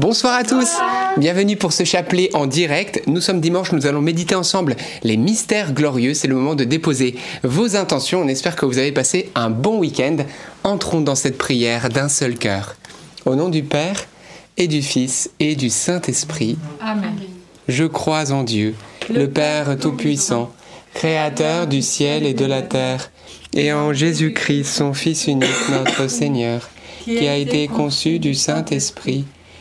Bonsoir à tous, bienvenue pour ce chapelet en direct. Nous sommes dimanche, nous allons méditer ensemble les mystères glorieux. C'est le moment de déposer vos intentions. On espère que vous avez passé un bon week-end. Entrons dans cette prière d'un seul cœur. Au nom du Père et du Fils et du Saint-Esprit. Amen. Je crois en Dieu, le Père Tout-Puissant, Créateur du ciel et de la terre, et en Jésus-Christ, son Fils unique, notre Seigneur, qui a été conçu du Saint-Esprit,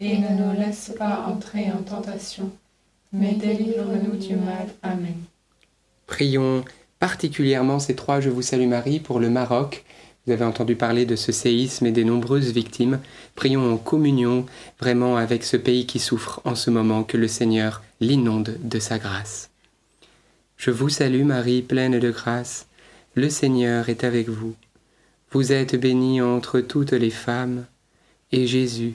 Et ne nous laisse pas entrer en tentation, mais délivre-nous du mal. Amen. Prions particulièrement ces trois Je vous salue Marie pour le Maroc. Vous avez entendu parler de ce séisme et des nombreuses victimes. Prions en communion vraiment avec ce pays qui souffre en ce moment, que le Seigneur l'inonde de sa grâce. Je vous salue Marie, pleine de grâce. Le Seigneur est avec vous. Vous êtes bénie entre toutes les femmes, et Jésus,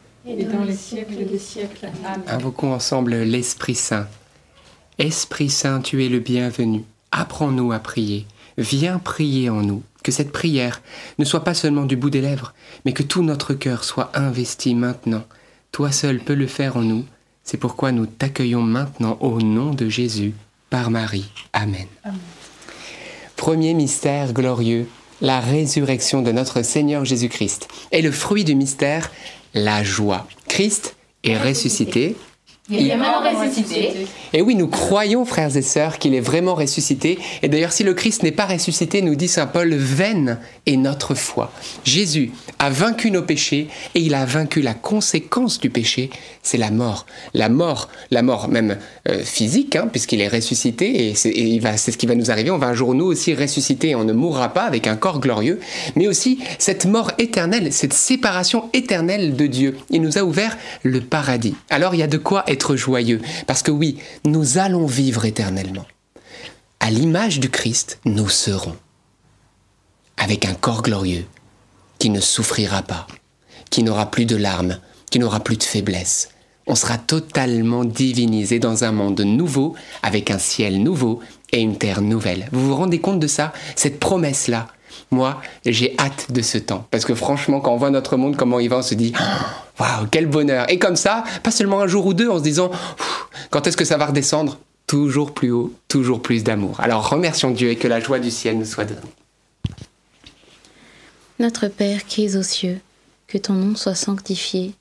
et dans les siècles des siècles. Amen. Invoquons ensemble l'Esprit Saint. Esprit Saint, tu es le bienvenu. Apprends-nous à prier. Viens prier en nous. Que cette prière ne soit pas seulement du bout des lèvres, mais que tout notre cœur soit investi maintenant. Toi seul peux le faire en nous. C'est pourquoi nous t'accueillons maintenant au nom de Jésus, par Marie. Amen. Amen. Premier mystère glorieux, la résurrection de notre Seigneur Jésus-Christ. Et le fruit du mystère, la joie. Christ est ressuscité. Il est vraiment ressuscité. Et oui, nous croyons, frères et sœurs, qu'il est vraiment ressuscité. Et d'ailleurs, si le Christ n'est pas ressuscité, nous dit Saint Paul, vaine est notre foi. Jésus a vaincu nos péchés et il a vaincu la conséquence du péché, c'est la mort. La mort, la mort même euh, physique, hein, puisqu'il est ressuscité et c'est ce qui va nous arriver. On va un jour nous aussi ressusciter et on ne mourra pas avec un corps glorieux, mais aussi cette mort éternelle, cette séparation éternelle de Dieu. Il nous a ouvert le paradis. Alors il y a de quoi être joyeux, parce que oui, nous allons vivre éternellement. À l'image du Christ, nous serons avec un corps glorieux qui ne souffrira pas, qui n'aura plus de larmes, qui n'aura plus de faiblesse. On sera totalement divinisé dans un monde nouveau, avec un ciel nouveau et une terre nouvelle. Vous vous rendez compte de ça? Cette promesse-là Moi, j'ai hâte de ce temps. Parce que franchement, quand on voit notre monde, comment il va, on se dit Waouh, quel bonheur Et comme ça, pas seulement un jour ou deux, en se disant Quand est-ce que ça va redescendre? Toujours plus haut, toujours plus d'amour. Alors remercions Dieu et que la joie du ciel nous soit donnée. Notre Père qui es aux cieux, que ton nom soit sanctifié,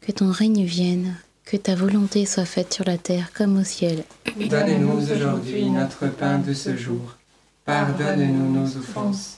que ton règne vienne, que ta volonté soit faite sur la terre comme au ciel. Donne-nous aujourd'hui notre pain de ce jour. Pardonne-nous nos offenses,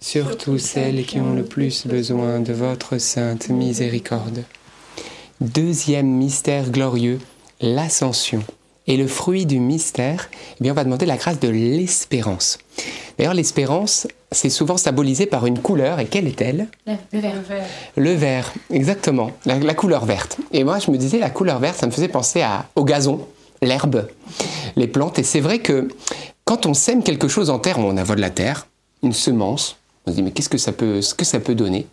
surtout celles qui ont le plus besoin de votre sainte miséricorde. Deuxième mystère glorieux, l'ascension. Et le fruit du mystère, eh bien, on va demander la grâce de l'espérance. D'ailleurs, l'espérance, c'est souvent symbolisé par une couleur, et quelle est-elle? Le verre. Le vert, exactement, la, la couleur verte. Et moi, je me disais, la couleur verte, ça me faisait penser à, au gazon, l'herbe, les plantes. Et c'est vrai que quand on sème quelque chose en terre, on a de la terre, une semence, on se dit, mais qu'est-ce que ça peut, donner?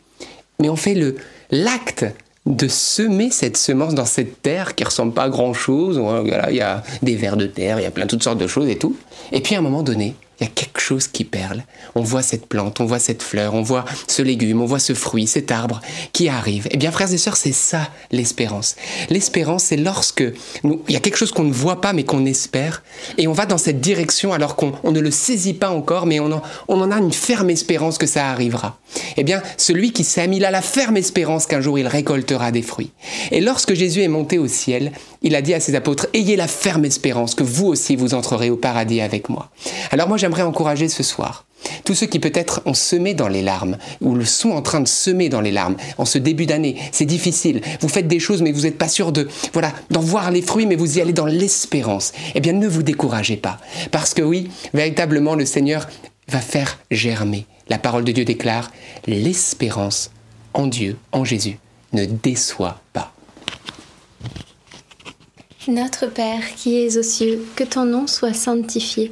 Mais on fait le l'acte de semer cette semence dans cette terre qui ressemble pas à grand chose. Voilà, il y a des vers de terre, il y a plein toutes sortes de choses et tout. Et puis à un moment donné, il y a quelque chose qui perle. On voit cette plante, on voit cette fleur, on voit ce légume, on voit ce fruit, cet arbre qui arrive. Eh bien, frères et sœurs, c'est ça l'espérance. L'espérance, c'est lorsque il y a quelque chose qu'on ne voit pas mais qu'on espère, et on va dans cette direction alors qu'on on ne le saisit pas encore, mais on en, on en a une ferme espérance que ça arrivera. Eh bien, celui qui sème, il a la ferme espérance qu'un jour il récoltera des fruits. Et lorsque Jésus est monté au ciel, il a dit à ses apôtres, ayez la ferme espérance que vous aussi vous entrerez au paradis avec moi. Alors moi, j'aimerais encourager ce soir tous ceux qui peut-être ont semé dans les larmes ou le sont en train de semer dans les larmes en ce début d'année, c'est difficile. Vous faites des choses mais vous n'êtes pas sûr de voilà d'en voir les fruits mais vous y allez dans l'espérance. Eh bien ne vous découragez pas parce que oui, véritablement le Seigneur va faire germer. La parole de Dieu déclare l'espérance en Dieu, en Jésus, ne déçoit pas. Notre Père qui es aux cieux, que ton nom soit sanctifié,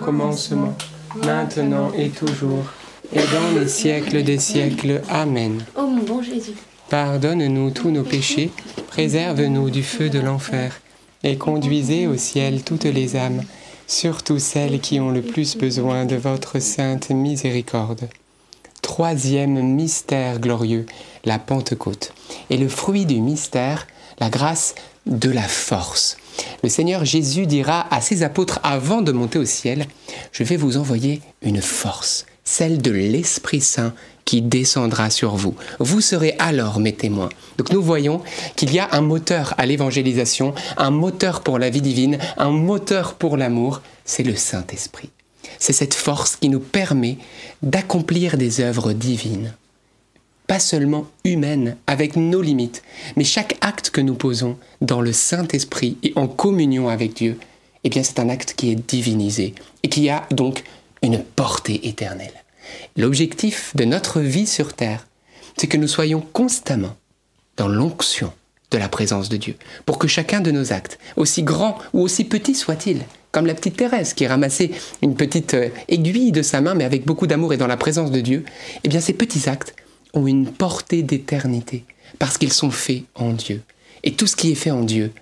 Commencement, maintenant et toujours, et dans les siècles des siècles. Amen. Ô mon bon Jésus. Pardonne-nous tous nos péchés, préserve-nous du feu de l'enfer, et conduisez au ciel toutes les âmes, surtout celles qui ont le plus besoin de votre sainte miséricorde. Troisième mystère glorieux, la Pentecôte. Et le fruit du mystère, la grâce de la force. Le Seigneur Jésus dira à ses apôtres avant de monter au ciel, je vais vous envoyer une force, celle de l'Esprit Saint qui descendra sur vous. Vous serez alors mes témoins. Donc nous voyons qu'il y a un moteur à l'évangélisation, un moteur pour la vie divine, un moteur pour l'amour, c'est le Saint-Esprit. C'est cette force qui nous permet d'accomplir des œuvres divines pas seulement humaines, avec nos limites, mais chaque acte que nous posons dans le Saint-Esprit et en communion avec Dieu, eh bien c'est un acte qui est divinisé et qui a donc une portée éternelle. L'objectif de notre vie sur Terre, c'est que nous soyons constamment dans l'onction de la présence de Dieu, pour que chacun de nos actes, aussi grands ou aussi petits soient-ils, comme la petite Thérèse qui ramassait une petite euh, aiguille de sa main, mais avec beaucoup d'amour et dans la présence de Dieu, eh bien ces petits actes ont une portée d'éternité, parce qu'ils sont faits en Dieu. Et tout ce qui est fait en Dieu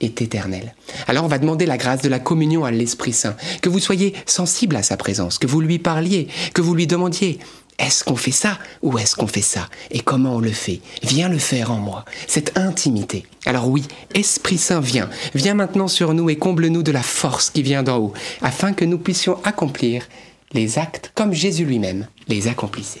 est éternel. Alors on va demander la grâce de la communion à l'Esprit Saint, que vous soyez sensible à sa présence, que vous lui parliez, que vous lui demandiez est-ce qu'on fait ça ou est-ce qu'on fait ça? Et comment on le fait? Viens le faire en moi, cette intimité. Alors oui, Esprit Saint, viens, viens maintenant sur nous et comble-nous de la force qui vient d'en haut, afin que nous puissions accomplir les actes comme Jésus lui-même les accomplissait.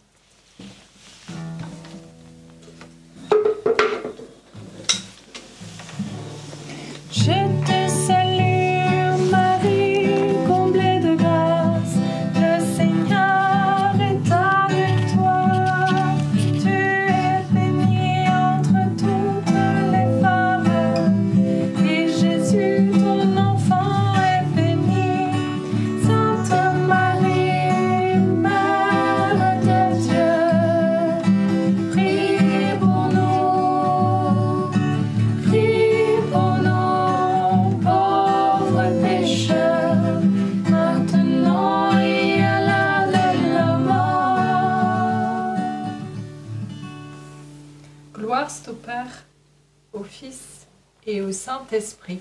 Saint-Esprit.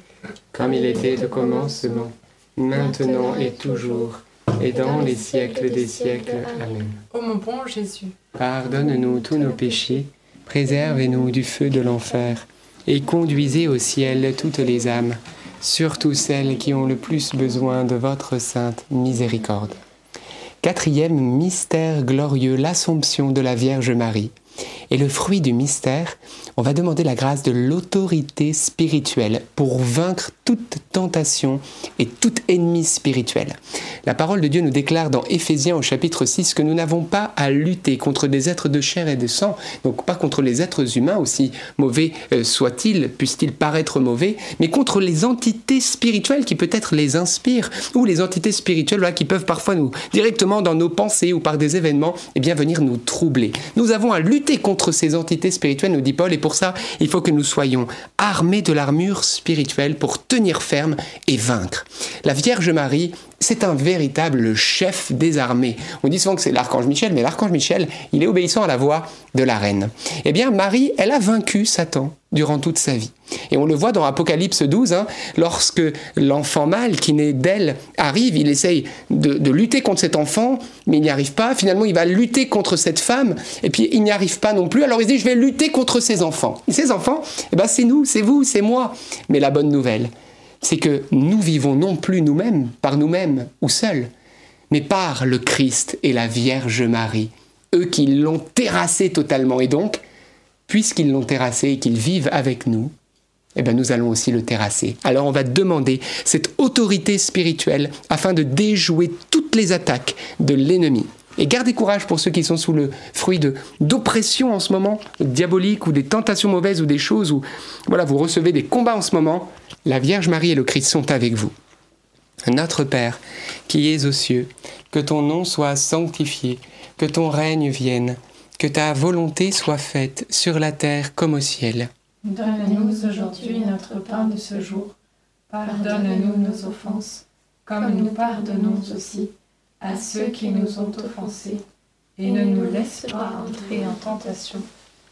Comme il était au commencement, maintenant et toujours, et dans les siècles des siècles. Amen. Ô mon bon Jésus, Pardonne-nous tous nos péchés, préservez-nous du feu de l'enfer, et conduisez au ciel toutes les âmes, surtout celles qui ont le plus besoin de votre sainte miséricorde. Quatrième mystère glorieux, l'Assomption de la Vierge Marie. Et le fruit du mystère, on va demander la grâce de l'autorité spirituelle pour vaincre toute tentation et tout ennemi spirituel. La parole de Dieu nous déclare dans Éphésiens au chapitre 6 que nous n'avons pas à lutter contre des êtres de chair et de sang, donc pas contre les êtres humains, aussi mauvais euh, soient-ils, puissent-ils paraître mauvais, mais contre les entités spirituelles qui peut-être les inspirent, ou les entités spirituelles qui peuvent parfois nous, directement dans nos pensées ou par des événements, eh bien venir nous troubler. Nous avons à lutter contre ces entités spirituelles, nous dit Paul, et pour ça, il faut que nous soyons armés de l'armure spirituelle pour tenir ferme et vaincre. La Vierge Marie, c'est un véritable chef des armées. On dit souvent que c'est l'archange Michel, mais l'archange Michel, il est obéissant à la voix de la reine. Eh bien, Marie, elle a vaincu Satan durant toute sa vie. Et on le voit dans Apocalypse 12, hein, lorsque l'enfant mâle qui naît d'elle arrive, il essaye de, lutter contre cet enfant, mais il n'y arrive pas. Finalement, il va lutter contre cette femme, et puis il n'y arrive pas non plus. Alors il dit, je vais lutter contre ses enfants. Et ces enfants, eh ben, c'est nous, c'est vous, c'est moi. Mais la bonne nouvelle, c'est que nous vivons non plus nous-mêmes, par nous-mêmes ou seuls, mais par le Christ et la Vierge Marie, eux qui l'ont terrassé totalement. Et donc, puisqu'ils l'ont terrassé et qu'ils vivent avec nous, eh bien nous allons aussi le terrasser. Alors on va demander cette autorité spirituelle afin de déjouer toutes les attaques de l'ennemi. Et gardez courage pour ceux qui sont sous le fruit de d'oppression en ce moment, diabolique ou des tentations mauvaises ou des choses où voilà, vous recevez des combats en ce moment. La Vierge Marie et le Christ sont avec vous. Notre Père, qui es aux cieux, que ton nom soit sanctifié, que ton règne vienne, que ta volonté soit faite sur la terre comme au ciel. Donne-nous aujourd'hui notre pain de ce jour. Pardonne-nous nos offenses, comme nous pardonnons aussi à ceux qui nous ont offensés, et ne nous laisse pas entrer en tentation,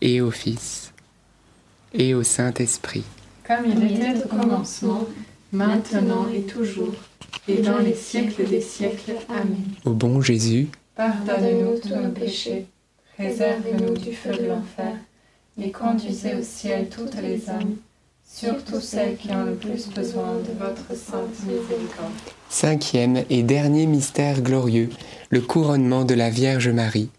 et au Fils, et au Saint-Esprit. Comme il était au commencement, maintenant et toujours, et dans les siècles des siècles. Amen. Au bon Jésus, Pardonnez-nous tous nos péchés, préservez-nous du feu de l'enfer, et conduisez au ciel toutes les âmes, surtout celles qui ont le plus besoin de votre sainte miséricorde. cinquième et dernier mystère glorieux, le couronnement de la Vierge Marie.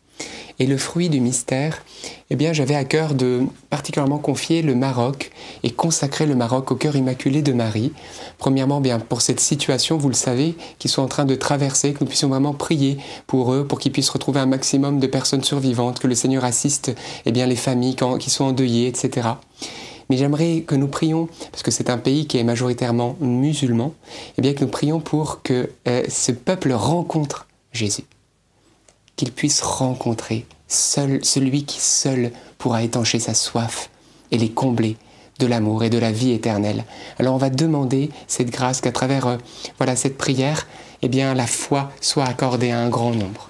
Et le fruit du mystère, eh bien, j'avais à cœur de particulièrement confier le Maroc et consacrer le Maroc au cœur immaculé de Marie. Premièrement, bien, pour cette situation, vous le savez, qu'ils sont en train de traverser, que nous puissions vraiment prier pour eux, pour qu'ils puissent retrouver un maximum de personnes survivantes, que le Seigneur assiste, eh bien, les familles qui sont endeuillées, etc. Mais j'aimerais que nous prions, parce que c'est un pays qui est majoritairement musulman, eh bien que nous prions pour que euh, ce peuple rencontre Jésus. Qu'il puisse rencontrer seul, celui qui seul pourra étancher sa soif et les combler de l'amour et de la vie éternelle. Alors on va demander cette grâce qu'à travers euh, voilà cette prière, eh bien la foi soit accordée à un grand nombre.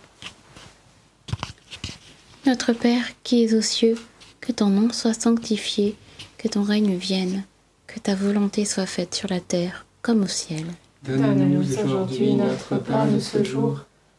Notre Père qui es aux cieux, que ton nom soit sanctifié, que ton règne vienne, que ta volonté soit faite sur la terre comme au ciel. Donne-nous aujourd'hui notre pain de ce jour.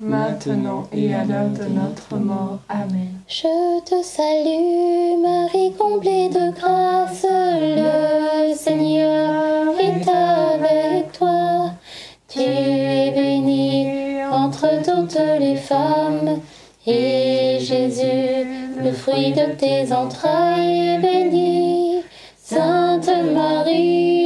maintenant et à l'heure de notre mort. Amen. Je te salue, Marie comblée de grâce, le Seigneur est avec toi. Tu es bénie entre toutes les femmes, et Jésus, le fruit de tes entrailles, est béni. Sainte Marie,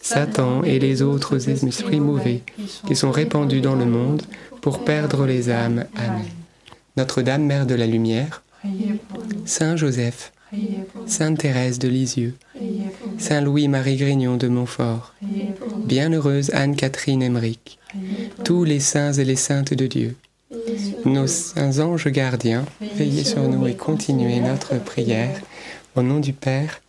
Satan et les autres esprits mauvais qui sont répandus dans le monde pour perdre les âmes. Amen. Notre-Dame, Mère de la Lumière. Saint Joseph. Sainte Thérèse de Lisieux. Saint Louis-Marie Grignon de Montfort. Bienheureuse Anne-Catherine Emmerich, tous les saints et les saintes de Dieu, nos saints anges gardiens, veillez sur nous et continuez notre prière. Au nom du Père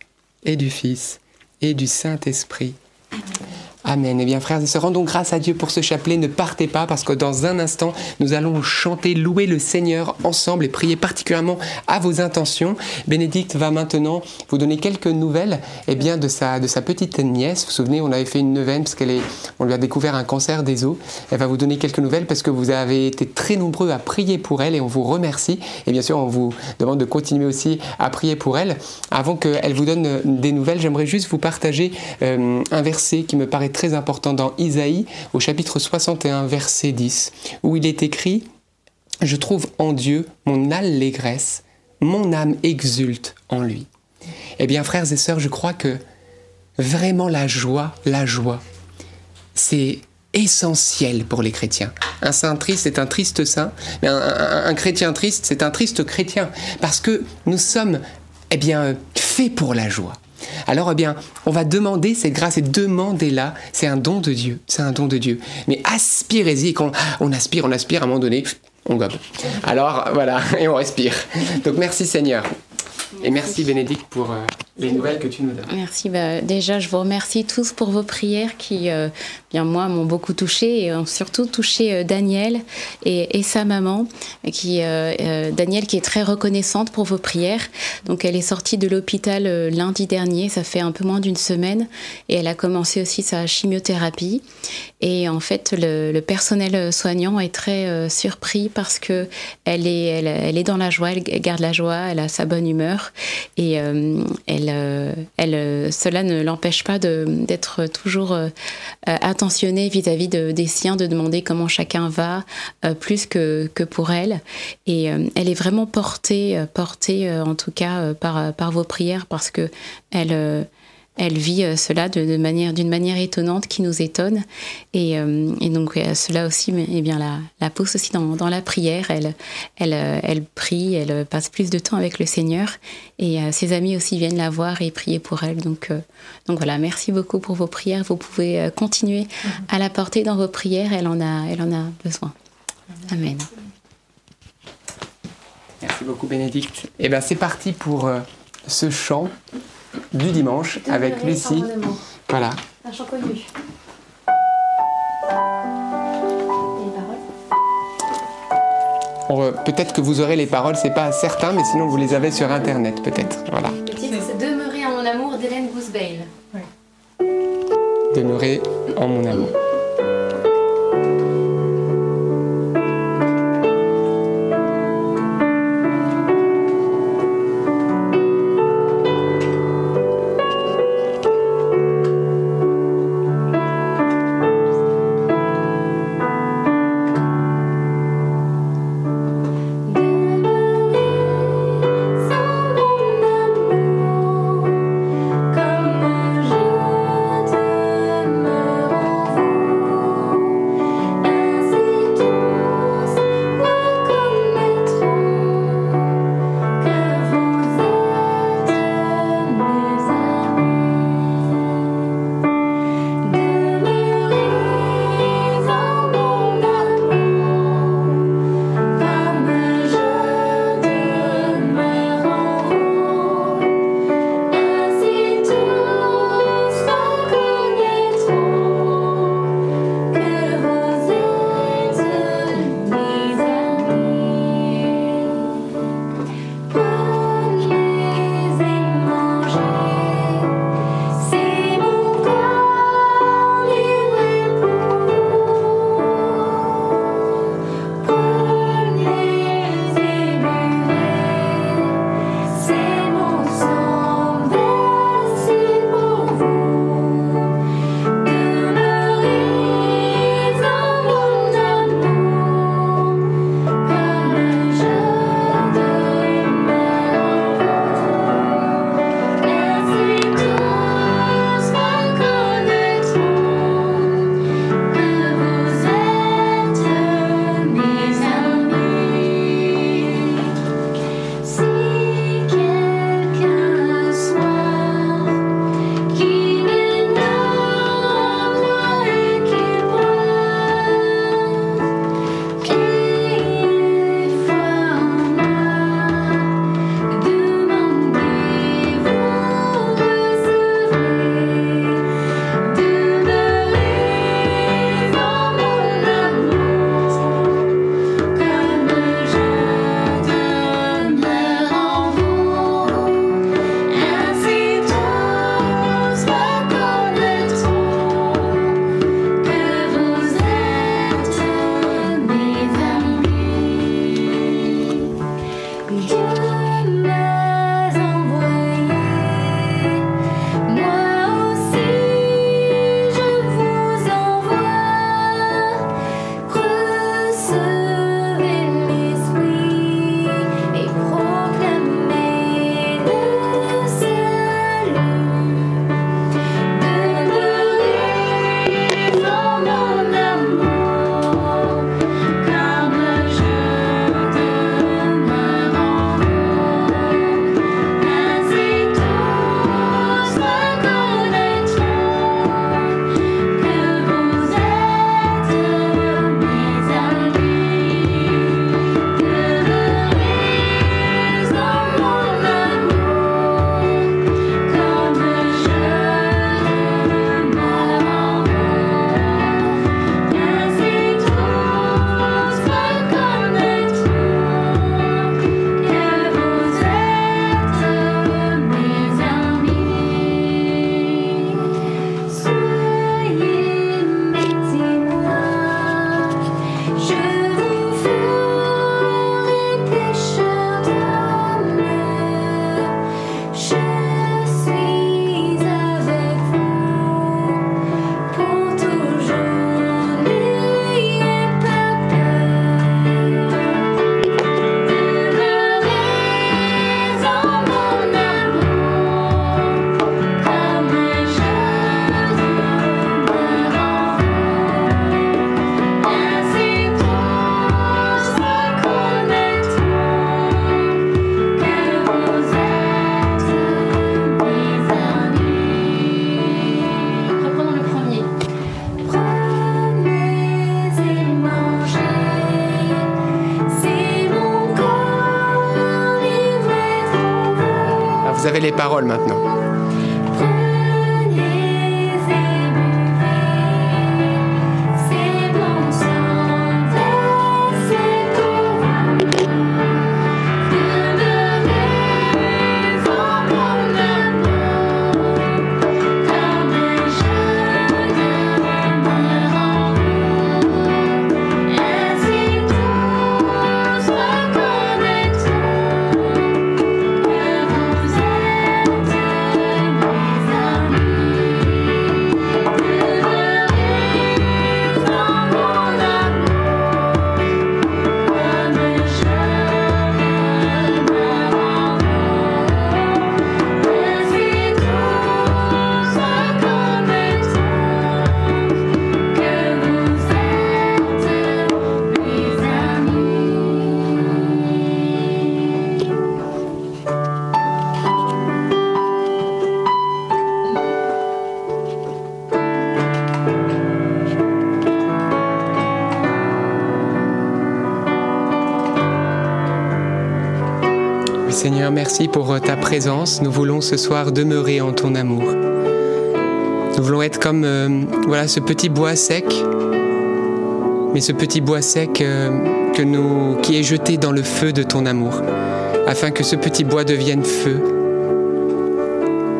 et du Fils et du Saint-Esprit. I mean, Amen. Eh bien, frères et sœurs, rendons grâce à Dieu pour ce chapelet. Ne partez pas parce que dans un instant, nous allons chanter, louer le Seigneur ensemble et prier particulièrement à vos intentions. Bénédicte va maintenant vous donner quelques nouvelles eh bien, de, sa, de sa petite nièce. Vous vous souvenez, on avait fait une neuvaine parce qu'elle est, on lui a découvert un cancer des os. Elle va vous donner quelques nouvelles parce que vous avez été très nombreux à prier pour elle et on vous remercie. Et bien sûr, on vous demande de continuer aussi à prier pour elle. Avant qu'elle vous donne euh, des nouvelles, j'aimerais juste vous partager euh, un verset qui me paraît très important dans Isaïe, au chapitre 61, verset 10, où il est écrit Je trouve en Dieu mon allégresse, mon âme exulte en lui. Eh bien, frères et sœurs, je crois que vraiment la joie, la joie, c'est essentiel pour les chrétiens. Un saint triste, c'est un triste saint, mais un, un- un chrétien triste, c'est un triste chrétien, parce que nous sommes, eh bien, faits pour la joie. Alors, eh bien, on va demander cette grâce et demandez-la. C'est un don de Dieu. C'est un don de Dieu. Mais aspirez-y. Quand on aspire, on aspire, à un moment donné, on gobe. Alors, voilà, et on respire. Donc, merci Seigneur. Et merci Bénédicte pour euh, les nouvelles que tu nous donnes. Merci. Bah, déjà, je vous remercie tous pour vos prières qui, euh, bien moi, m'ont beaucoup touché et ont surtout touché euh, Daniel et, sa maman, qui euh, euh, Daniel qui est très reconnaissante pour vos prières. Donc, elle est sortie de l'hôpital euh, lundi dernier. Ça fait un peu moins d'une semaine et elle a commencé aussi sa chimiothérapie. Et en fait, le, le personnel soignant est très surpris parce que elle est, elle, elle est dans la joie, elle garde la joie, elle a sa bonne humeur et elle, elle, cela ne l'empêche pas de- d'être toujours euh, attentionnée vis-à-vis de- des siens, de demander comment chacun va, euh, plus que, que pour elle. Et euh, elle est vraiment portée, euh, portée en tout cas par, par vos prières parce que elle, elle vit euh, cela de, de manière, d'une manière étonnante qui nous étonne. Et, euh, donc euh, cela aussi eh bien, la, pousse aussi dans, la prière. Elle, elle, elle prie, elle passe plus de temps avec le Seigneur. Et ses amis aussi viennent la voir et prier pour elle. Donc, donc voilà, merci beaucoup pour vos prières. Vous pouvez continuer à la porter dans vos prières. Elle en a, elle en a besoin. Amen. Merci beaucoup Bénédicte. Et bien c'est parti pour ce chant du dimanche avec Lucie. Voilà. Un chant connu. Peut-être que vous aurez les paroles, c'est pas certain, mais sinon vous les avez sur internet peut-être. Voilà. Le titre c'est Demeurer en mon amour d'Hélène Gousbeil. Demeurer en mon amour. Merci pour ta présence. Nous voulons ce soir demeurer en ton amour. Nous voulons être comme euh, voilà ce petit bois sec, mais ce petit bois sec euh, que nous, qui est jeté dans le feu de ton amour, afin que ce petit bois devienne feu.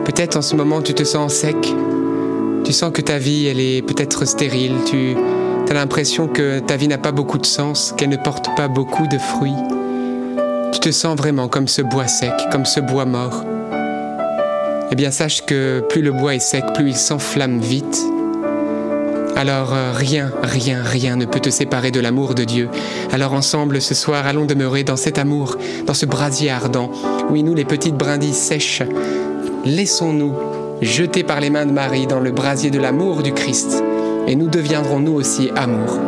Peut-être en ce moment tu te sens sec, tu sens que ta vie elle est peut-être stérile, tu as l'impression que ta vie n'a pas beaucoup de sens, qu'elle ne porte pas beaucoup de fruits tu te sens vraiment comme ce bois sec, comme ce bois mort, eh bien sache que plus le bois est sec, plus il s'enflamme vite. Alors euh, rien, rien, rien ne peut te séparer de l'amour de Dieu. Alors ensemble ce soir, allons demeurer dans cet amour, dans ce brasier ardent. Oui, nous les petites brindilles sèches, laissons-nous jeter par les mains de Marie dans le brasier de l'amour du Christ, et nous deviendrons nous aussi amour.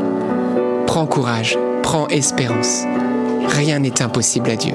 Prends courage, prends espérance. Rien n'est impossible à Dieu.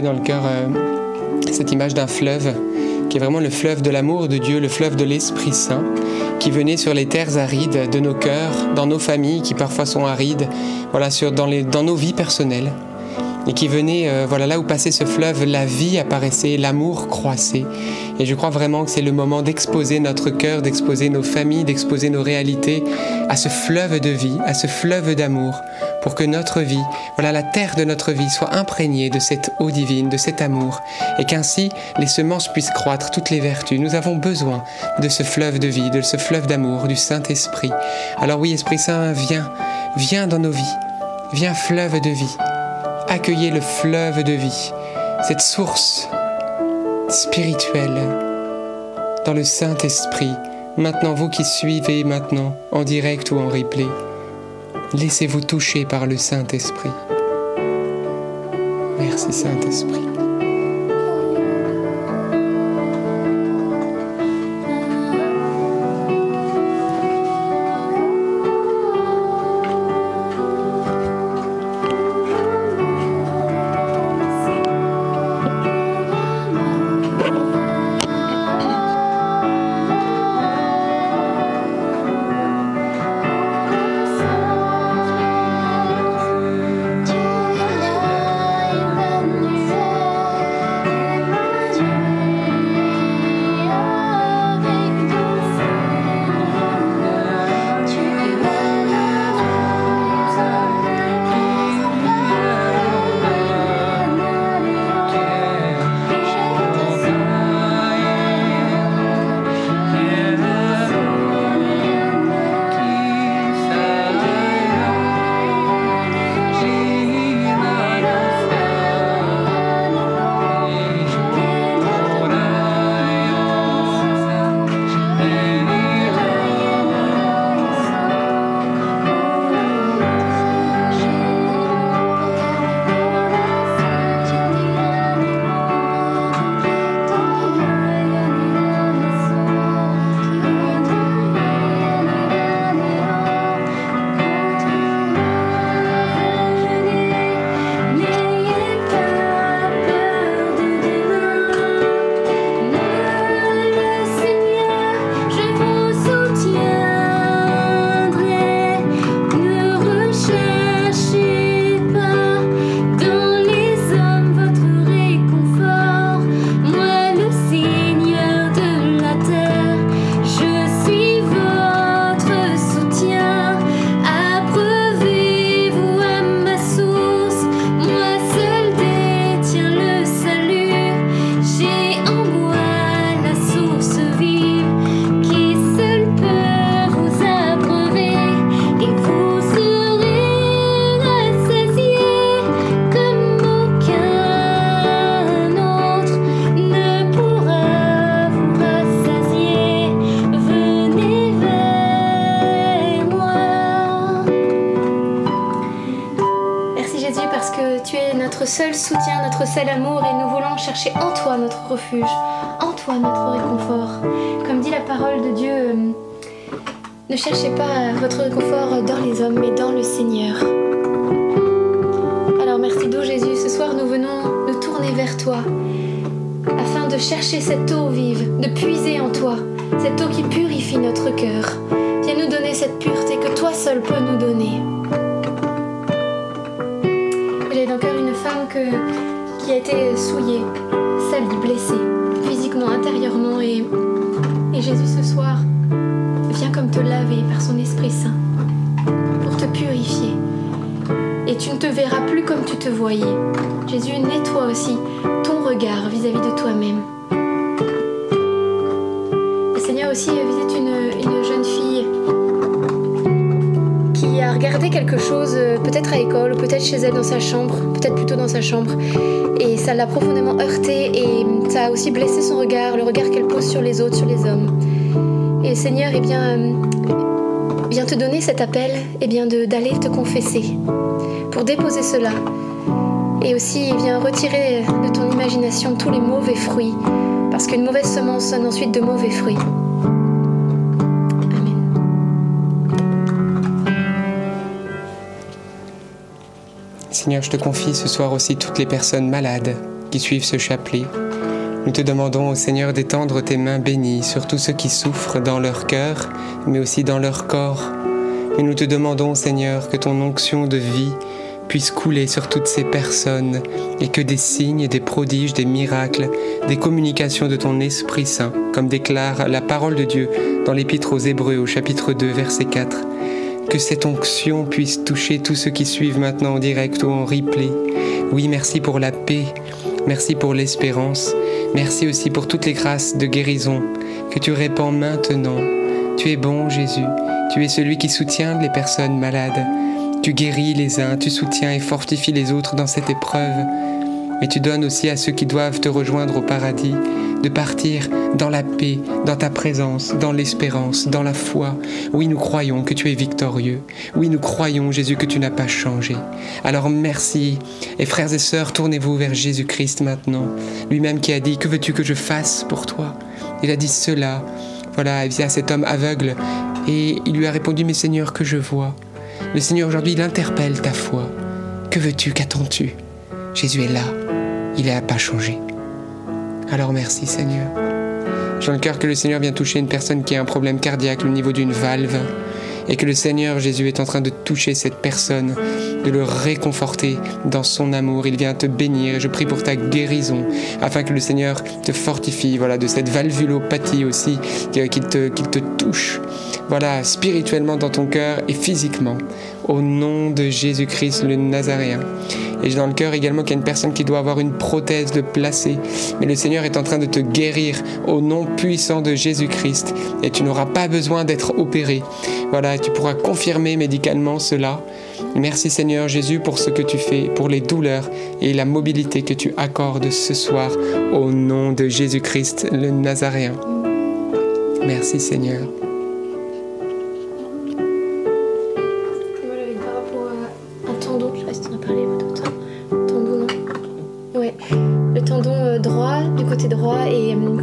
dans le cœur euh, cette image d'un fleuve qui est vraiment le fleuve de l'amour de Dieu, le fleuve de l'Esprit Saint, qui venait sur les terres arides de nos cœurs, dans nos familles qui parfois sont arides, voilà, sur, dans nos vies personnelles et qui venait, euh, voilà, là où passait ce fleuve, la vie apparaissait, l'amour croissait. Et je crois vraiment que c'est le moment d'exposer notre cœur, d'exposer nos familles, d'exposer nos réalités à ce fleuve de vie, à ce fleuve d'amour, pour que notre vie, voilà, la terre de notre vie soit imprégnée de cette eau divine, de cet amour, et qu'ainsi les semences puissent croître, toutes les vertus. Nous avons besoin de ce fleuve de vie, de ce fleuve d'amour, du Saint-Esprit. Alors oui, Esprit Saint, viens, viens dans nos vies, viens fleuve de vie accueillez le fleuve de vie, cette source spirituelle dans le Saint-Esprit. Maintenant, vous qui suivez maintenant, en direct ou en replay, laissez-vous toucher par le Saint-Esprit. Merci Saint-Esprit. En toi notre réconfort. Comme dit la parole de Dieu, euh, ne cherchez pas votre réconfort dans les hommes, mais dans le Seigneur. Alors merci d'eau Jésus, ce soir nous venons nous tourner vers toi afin de chercher cette eau vive, de puiser en toi, cette eau qui purifie notre cœur. Viens nous donner cette pureté que toi seul peux nous donner. J'ai dans cœur une femme qui a été souillée, salie, blessée intérieurement et, et Jésus ce soir vient comme te laver par son Esprit Saint pour te purifier. Et tu ne te verras plus comme tu te voyais. Jésus nettoie aussi ton regard vis-à-vis de toi-même. Le Seigneur aussi visite une, une jeune fille qui a regardé quelque chose, peut-être à l'école, chez elle dans sa chambre, peut-être plutôt dans sa chambre, et ça l'a profondément heurtée et ça a aussi blessé son regard, le regard qu'elle pose sur les autres, sur les hommes. Et Seigneur eh bien, euh, vient te donner cet appel eh bien, d'aller te confesser pour déposer cela. Et aussi il vient retirer de ton imagination tous les mauvais fruits, parce qu'une mauvaise semence donne ensuite de mauvais fruits. Seigneur, je te confie ce soir aussi toutes les personnes malades qui suivent ce chapelet. Nous te demandons, au Seigneur, d'étendre tes mains bénies sur tous ceux qui souffrent dans leur cœur, mais aussi dans leur corps. Et nous te demandons, Seigneur, que ton onction de vie puisse couler sur toutes ces personnes et que des signes, des prodiges, des miracles, des communications de ton Esprit Saint, comme déclare la parole de Dieu dans l'Épître aux Hébreux au chapitre 2 verset 4, que cette onction puisse toucher tous ceux qui suivent maintenant en direct ou en replay. Oui, merci pour la paix, merci pour l'espérance, merci aussi pour toutes les grâces de guérison que tu répands maintenant. Tu es bon, Jésus, tu es celui qui soutient les personnes malades. Tu guéris les uns, tu soutiens et fortifies les autres dans cette épreuve. Et tu donnes aussi à ceux qui doivent te rejoindre au paradis de partir dans la paix, dans ta présence, dans l'espérance, dans la foi. Oui, nous croyons que tu es victorieux. Oui, nous croyons, Jésus, que tu n'as pas changé. Alors merci. Et frères et sœurs, tournez-vous vers Jésus-Christ maintenant. Lui-même qui a dit, que veux-tu que je fasse pour toi? Il a dit cela. Voilà, via cet homme aveugle. Et il lui a répondu, mais Seigneur, que je vois. Le Seigneur aujourd'hui, il interpelle ta foi. Que veux-tu? Qu'attends-tu Jésus est là. Il n'a pas changé. Alors merci Seigneur. J'ai le cœur que le Seigneur vient toucher une personne qui a un problème cardiaque au niveau d'une valve et que le Seigneur Jésus est en train de toucher cette personne, de le réconforter dans son amour. Il vient te bénir et je prie pour ta guérison afin que le Seigneur te fortifie, voilà, de cette valvulopathie aussi, qu'il te, qu'il te touche, voilà, spirituellement dans ton cœur et physiquement, au nom de Jésus-Christ le Nazaréen. Et j'ai dans le cœur également qu'il y a une personne qui doit avoir une prothèse de placer. Mais le Seigneur est en train de te guérir au nom puissant de Jésus-Christ. Et tu n'auras pas besoin d'être opéré. Voilà, tu pourras confirmer médicalement cela. Merci Seigneur Jésus pour ce que tu fais, pour les douleurs et la mobilité que tu accordes ce soir au nom de Jésus-Christ le Nazaréen. Merci Seigneur.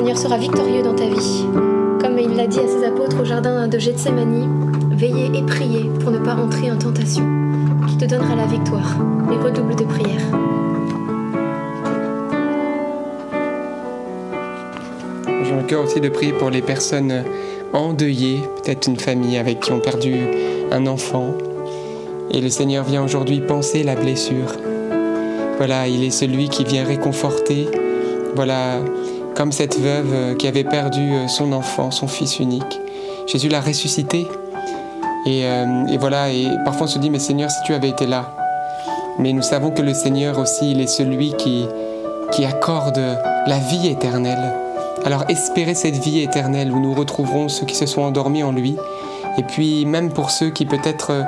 Seigneur sera victorieux dans ta vie. Comme il l'a dit à ses apôtres au jardin de Gethsemane, veillez et priez pour ne pas entrer en tentation, qui te donnera la victoire. Et redouble de prière. J'ai un cœur aussi de prier pour les personnes endeuillées, peut-être une famille avec qui ont perdu un enfant. Et le Seigneur vient aujourd'hui penser la blessure. Voilà, il est celui qui vient réconforter. Voilà, comme cette veuve qui avait perdu euh, son enfant, son fils unique. Jésus l'a ressuscité. Et, euh, et, voilà, et parfois on se dit, mais Seigneur, si tu avais été là. Mais nous savons que le Seigneur aussi, il est celui qui, accorde la vie éternelle. Alors espérez cette vie éternelle où nous retrouverons ceux qui se sont endormis en lui et puis même pour ceux qui peut-être euh,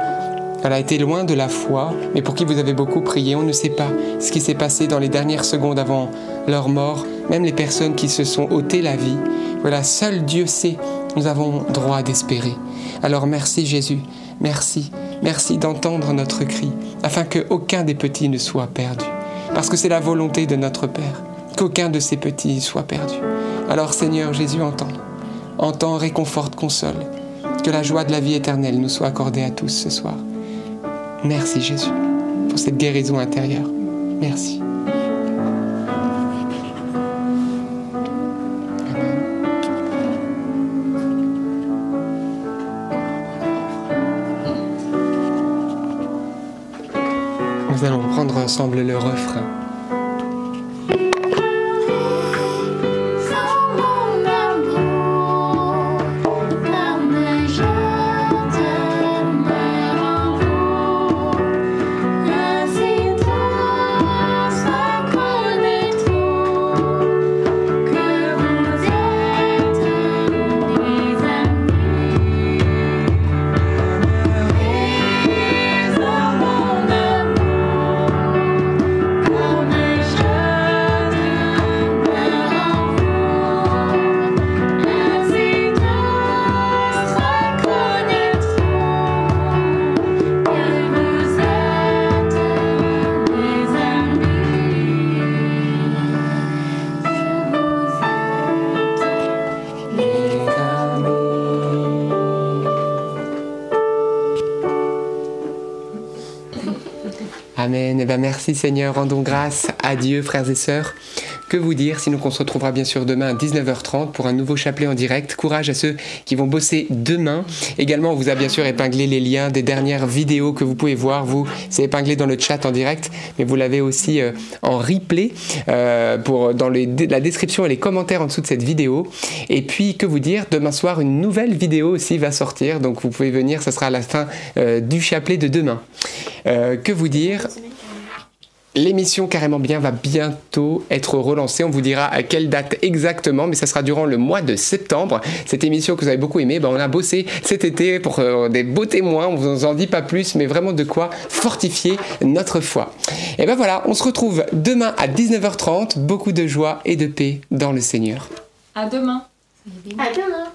a été loin de la foi, mais pour qui vous avez beaucoup prié, on ne sait pas ce qui s'est passé dans les dernières secondes avant leur mort, même les personnes qui se sont ôtées la vie. Voilà, seul Dieu sait, nous avons droit d'espérer. Alors merci Jésus, merci, merci d'entendre notre cri, afin qu'aucun des petits ne soit perdu. Parce que c'est la volonté de notre Père, qu'aucun de ces petits soit perdu. Alors Seigneur Jésus, entends, entends, réconforte, console. Que la joie de la vie éternelle nous soit accordée à tous ce soir. Merci Jésus pour cette guérison intérieure. Merci. Ensemble le refrain. Seigneur, rendons grâce à Dieu, frères et sœurs. Que vous dire, sinon qu'on se retrouvera bien sûr demain à 19h30 pour un nouveau chapelet en direct. Courage à ceux qui vont bosser demain. Également, on vous a bien sûr épinglé les liens des dernières vidéos que vous pouvez voir. Vous, c'est épinglé dans le chat en direct, mais vous l'avez aussi euh, en replay euh, pour, dans la description et les commentaires en dessous de cette vidéo. Et puis, que vous dire, demain soir, une nouvelle vidéo aussi va sortir. Donc, vous pouvez venir, ça sera à la fin euh, du chapelet de demain. Que vous dire L'émission Carrément Bien va bientôt être relancée. On vous dira à quelle date exactement, mais ça sera durant le mois de septembre. Cette émission que vous avez beaucoup aimée, ben on a bossé cet été pour euh, des beaux témoins. On vous en dit pas plus, mais vraiment de quoi fortifier notre foi. Et ben voilà, on se retrouve demain à 19h30. Beaucoup de joie et de paix dans le Seigneur. À demain. À demain.